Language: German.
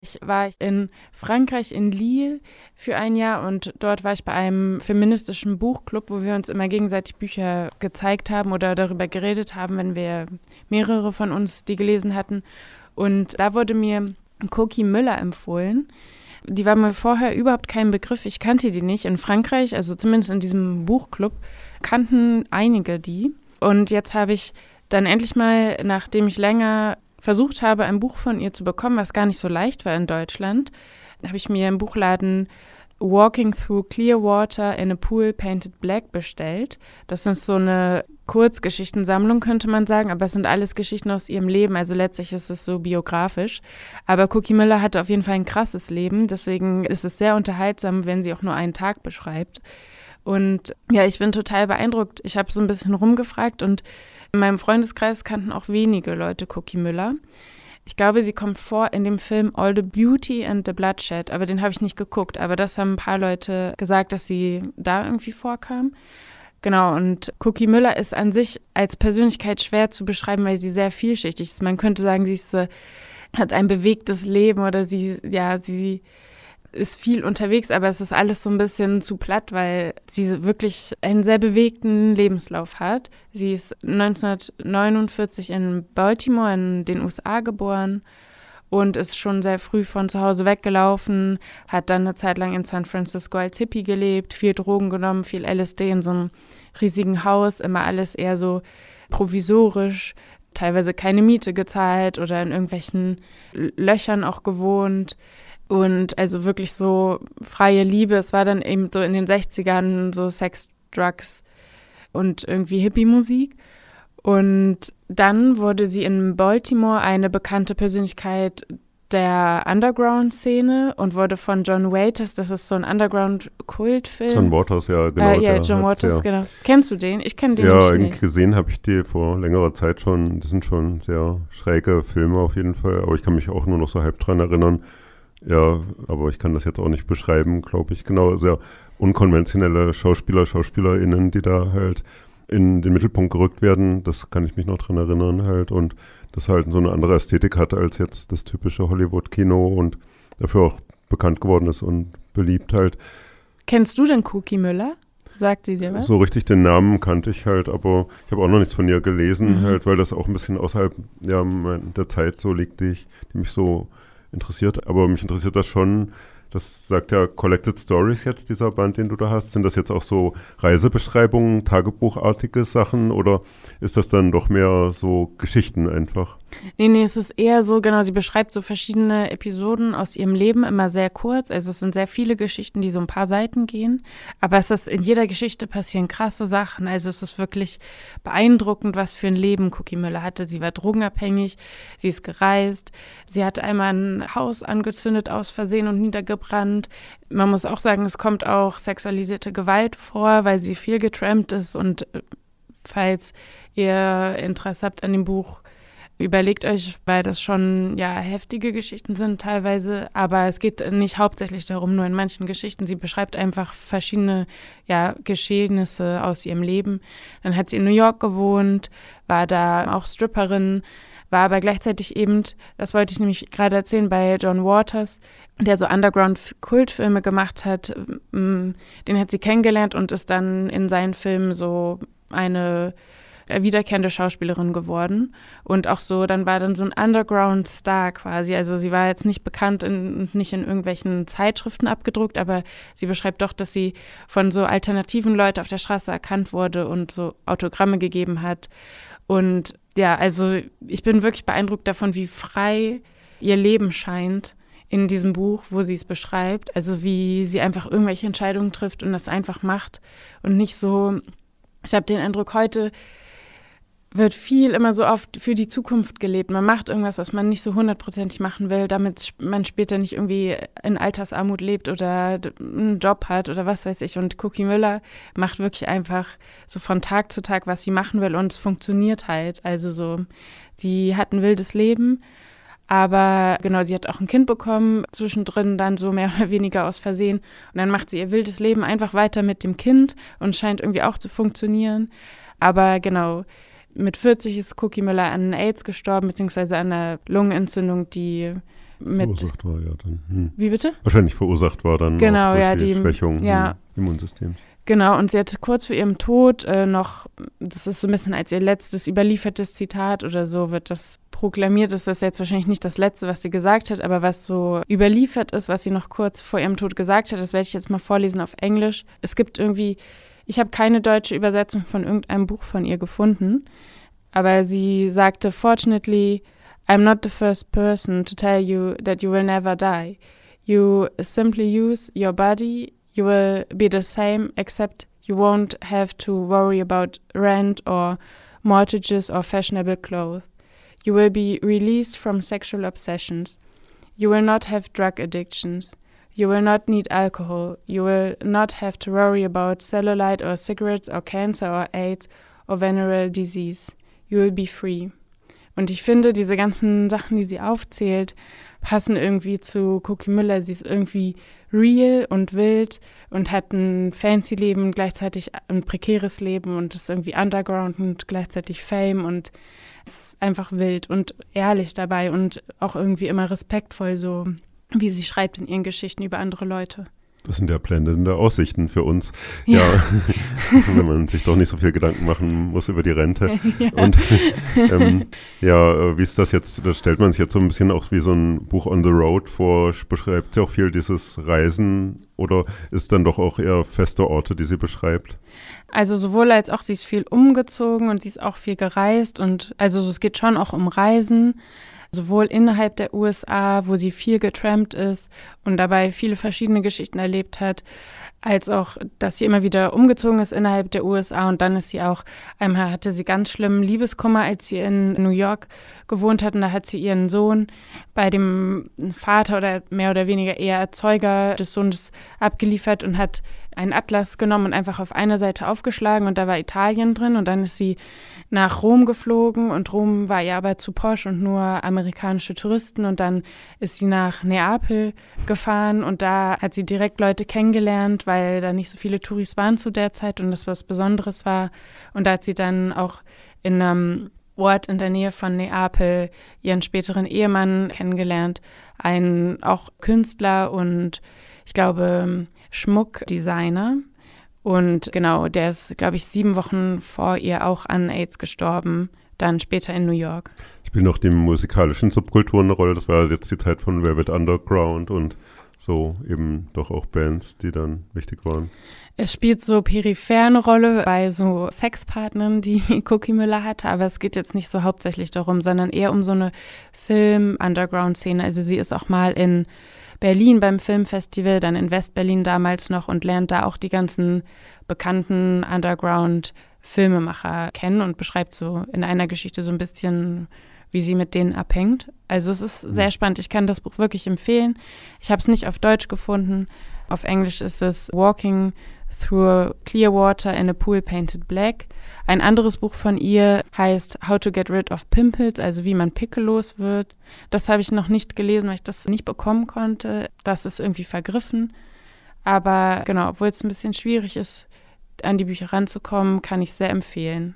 Ich war in Frankreich, in Lille für ein Jahr und dort war ich bei einem feministischen Buchclub, wo wir uns immer gegenseitig Bücher gezeigt haben oder darüber geredet haben, wenn wir mehrere von uns die gelesen hatten. Und da wurde mir Cookie Müller empfohlen. Die war mir vorher überhaupt kein Begriff. Ich kannte die nicht. In Frankreich, also zumindest in diesem Buchclub, kannten einige die. Und jetzt habe ich dann endlich mal, nachdem ich länger versucht habe, ein Buch von ihr zu bekommen, was gar nicht so leicht war in Deutschland, habe ich mir im Buchladen Walking Through Clearwater in a Pool Painted Black bestellt. Das ist so eine Kurzgeschichtensammlung, könnte man sagen, aber es sind alles Geschichten aus ihrem Leben, also letztlich ist es so biografisch. Aber Cookie Miller hatte auf jeden Fall ein krasses Leben, deswegen ist es sehr unterhaltsam, wenn sie auch nur einen Tag beschreibt. Und ja, ich bin total beeindruckt. Ich habe so ein bisschen rumgefragt und in meinem Freundeskreis kannten auch wenige Leute Cookie Müller. Ich glaube, sie kommt vor in dem Film All the Beauty and the Bloodshed, aber den habe ich nicht geguckt. Aber das haben ein paar Leute gesagt, dass sie da irgendwie vorkam. Genau, und Cookie Müller ist an sich als Persönlichkeit schwer zu beschreiben, weil sie sehr vielschichtig ist. Man könnte sagen, sie ist, hat ein bewegtes Leben oder sie, ja, sie ist viel unterwegs, aber es ist alles so ein bisschen zu platt, weil sie wirklich einen sehr bewegten Lebenslauf hat. Sie ist 1949 in Baltimore in den USA geboren und ist schon sehr früh von zu Hause weggelaufen, hat dann eine Zeit lang in San Francisco als Hippie gelebt, viel Drogen genommen, viel LSD in so einem riesigen Haus, immer alles eher so provisorisch, teilweise keine Miete gezahlt oder in irgendwelchen Löchern auch gewohnt und also wirklich so freie Liebe. Es war dann eben so in den 60ern so Sex, Drugs und irgendwie Hippie-Musik. Und dann wurde sie in Baltimore eine bekannte Persönlichkeit der Underground-Szene und wurde von John Waters, das ist so ein Underground-Kultfilm. John Waters, ja, genau. Äh, ja, John Waters, ja. genau. Kennst du den? Ich kenne den ja, nicht. Ja, irgendwie gesehen habe ich die vor längerer Zeit schon. Das sind schon sehr schräge Filme auf jeden Fall, aber ich kann mich auch nur noch so halb dran erinnern. Ja, aber ich kann das jetzt auch nicht beschreiben, glaube ich. Genau, sehr unkonventionelle Schauspieler, SchauspielerInnen, die da halt in den Mittelpunkt gerückt werden. Das kann ich mich noch dran erinnern halt. Und das halt so eine andere Ästhetik hatte als jetzt das typische Hollywood-Kino und dafür auch bekannt geworden ist und beliebt halt. Kennst du denn Cookie Müller? Sagt sie dir was? So richtig den Namen kannte ich halt, aber ich habe auch noch nichts von ihr gelesen, mhm. halt, weil das auch ein bisschen außerhalb ja, der Zeit so liegt, die, ich, die mich so interessiert. Aber mich interessiert das schon, das sagt ja Collected Stories jetzt, dieser Band, den du da hast. Sind das jetzt auch so Reisebeschreibungen, Tagebuchartige Sachen oder ist das dann doch mehr so Geschichten einfach? Nee, nee, es ist eher so, genau, sie beschreibt so verschiedene Episoden aus ihrem Leben, immer sehr kurz. Also es sind sehr viele Geschichten, die so ein paar Seiten gehen. Aber es ist in jeder Geschichte passieren krasse Sachen. Also es ist wirklich beeindruckend, was für ein Leben Cookie Müller hatte. Sie war drogenabhängig, sie ist gereist, sie hatte einmal ein Haus angezündet aus Versehen und niedergebrannt gebrannt. Man muss auch sagen, es kommt auch sexualisierte Gewalt vor, weil sie viel getrampt ist. Und äh, falls ihr Interesse habt an dem Buch, überlegt euch, weil das schon ja heftige Geschichten sind teilweise, aber es geht nicht hauptsächlich darum, nur in manchen Geschichten. Sie beschreibt einfach verschiedene ja, Geschehnisse aus ihrem Leben. Dann hat sie in New York gewohnt, war da auch Stripperin, war aber gleichzeitig eben, das wollte ich nämlich gerade erzählen, bei John Waters, der so Underground-Kultfilme gemacht hat. Mm, den hat sie kennengelernt und ist dann in seinen Filmen so eine wiederkehrende Schauspielerin geworden. Und auch so, dann war dann so ein Underground-Star quasi. Also sie war jetzt nicht bekannt und nicht in irgendwelchen Zeitschriften abgedruckt, aber sie beschreibt doch, dass sie von so alternativen Leuten auf der Straße erkannt wurde und so Autogramme gegeben hat. Und ja, also ich bin wirklich beeindruckt davon, wie frei ihr Leben scheint in diesem Buch, wo sie es beschreibt. Also wie sie einfach irgendwelche Entscheidungen trifft und das einfach macht und nicht so. Ich habe den Eindruck, heute wird viel immer so oft für die Zukunft gelebt. Man macht irgendwas, was man nicht so hundertprozentig machen will, damit man später nicht irgendwie in Altersarmut lebt oder einen Job hat oder was weiß ich. Und Cookie Müller macht wirklich einfach so von Tag zu Tag, was sie machen will und es funktioniert halt. Also so, sie hat ein wildes Leben aber genau, sie hat auch ein Kind bekommen, zwischendrin dann so mehr oder weniger aus Versehen. Und dann macht sie ihr wildes Leben einfach weiter mit dem Kind und scheint irgendwie auch zu funktionieren. Aber genau, mit 40 ist Cookie Müller an AIDS gestorben, beziehungsweise an einer Lungenentzündung, die mit. Verursacht war, ja dann. Hm. Wie bitte? Wahrscheinlich verursacht war dann genau, ja, die, die Schwächung ja. im Immunsystem. Genau, und sie hatte kurz vor ihrem Tod äh, noch, das ist so ein bisschen als ihr letztes überliefertes Zitat oder so, wird das proklamiert. Das ist jetzt wahrscheinlich nicht das Letzte, was sie gesagt hat, aber was so überliefert ist, was sie noch kurz vor ihrem Tod gesagt hat, das werde ich jetzt mal vorlesen auf Englisch. Es gibt irgendwie, ich habe keine deutsche Übersetzung von irgendeinem Buch von ihr gefunden, aber sie sagte, fortunately, I'm not the first person to tell you that you will never die. You simply use your body you will be the same, except you won't have to worry about rent or mortgages or fashionable clothes. You will be released from sexual obsessions. You will not have drug addictions. You will not need alcohol. You will not have to worry about cellulite or cigarettes or cancer or AIDS or venereal disease. You will be free. Und ich finde, diese ganzen Sachen, die sie aufzählt, passen irgendwie zu Cookie Müller. Sie ist irgendwie real und wild und hat ein fancy Leben, gleichzeitig ein prekäres Leben und ist irgendwie underground und gleichzeitig Fame und ist einfach wild und ehrlich dabei und auch irgendwie immer respektvoll, so wie sie schreibt in ihren Geschichten über andere Leute. Das sind ja blendende Aussichten für uns. Ja. ja. Wenn man sich doch nicht so viel Gedanken machen muss über die Rente. ja. Und ähm, ja, wie ist das jetzt? Da stellt man sich jetzt so ein bisschen auch wie so ein Buch on the road vor. Beschreibt sie auch viel dieses Reisen oder ist dann doch auch eher feste Orte, die sie beschreibt? Also sowohl als auch, sie ist viel umgezogen und sie ist auch viel gereist und also es geht schon auch um Reisen sowohl innerhalb der USA, wo sie viel getrampt ist und dabei viele verschiedene Geschichten erlebt hat, als auch, dass sie immer wieder umgezogen ist innerhalb der USA und dann ist sie auch, einmal hatte sie ganz schlimmen Liebeskummer, als sie in New York gewohnt hat und da hat sie ihren Sohn bei dem Vater oder mehr oder weniger eher Erzeuger des Sohnes abgeliefert und hat einen Atlas genommen und einfach auf einer Seite aufgeschlagen und da war Italien drin und dann ist sie nach Rom geflogen und Rom war ihr aber zu posch und nur amerikanische Touristen und dann ist sie nach Neapel gefahren und da hat sie direkt Leute kennengelernt, weil da nicht so viele Touris waren zu der Zeit und das was Besonderes war und da hat sie dann auch in einem Ort in der Nähe von Neapel ihren späteren Ehemann kennengelernt, ein auch Künstler und ich glaube Schmuckdesigner. Und genau, der ist, glaube ich, sieben Wochen vor ihr auch an AIDS gestorben, dann später in New York. Spielen noch die musikalischen Subkulturen eine Rolle? Das war jetzt die Zeit von Velvet Underground und so eben doch auch Bands, die dann wichtig waren. Es spielt so peripher eine Rolle bei so Sexpartnern, die Cookie Müller hatte, aber es geht jetzt nicht so hauptsächlich darum, sondern eher um so eine Film-Underground-Szene. Also sie ist auch mal in Berlin beim Filmfestival, dann in Westberlin damals noch und lernt da auch die ganzen bekannten Underground-Filmemacher kennen und beschreibt so in einer Geschichte so ein bisschen, wie sie mit denen abhängt. Also es ist sehr spannend. Ich kann das Buch wirklich empfehlen. Ich habe es nicht auf Deutsch gefunden. Auf Englisch ist es Walking Through Clear Water in a Pool Painted Black. Ein anderes Buch von ihr heißt How to Get Rid of Pimples, also wie man pickellos wird. Das habe ich noch nicht gelesen, weil ich das nicht bekommen konnte. Das ist irgendwie vergriffen. Aber genau, obwohl es ein bisschen schwierig ist, an die Bücher ranzukommen, kann ich sehr empfehlen.